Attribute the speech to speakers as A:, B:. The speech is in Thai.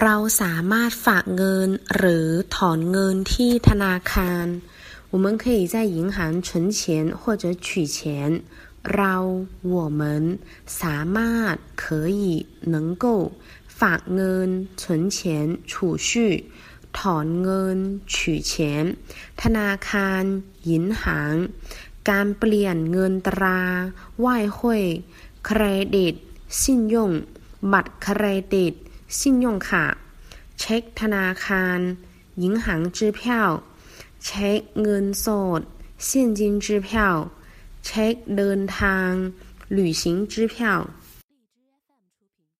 A: เราสามารถฝากเงินหรือถอนเงินที่ธนาคาร
B: 我们可以在银行存钱或者取钱
A: เรา我们สามารถ可以能够ฝากเงิน存钱储蓄ถอนเงิน取钱ธนาคาร银行การเปลี่ยนเงินตรา外汇เครดิต信用บัตรเครดิต 信用卡เช็คธนาคาร银行支票เช็คเงินสด现金支票เช็คเดินทาง旅行支票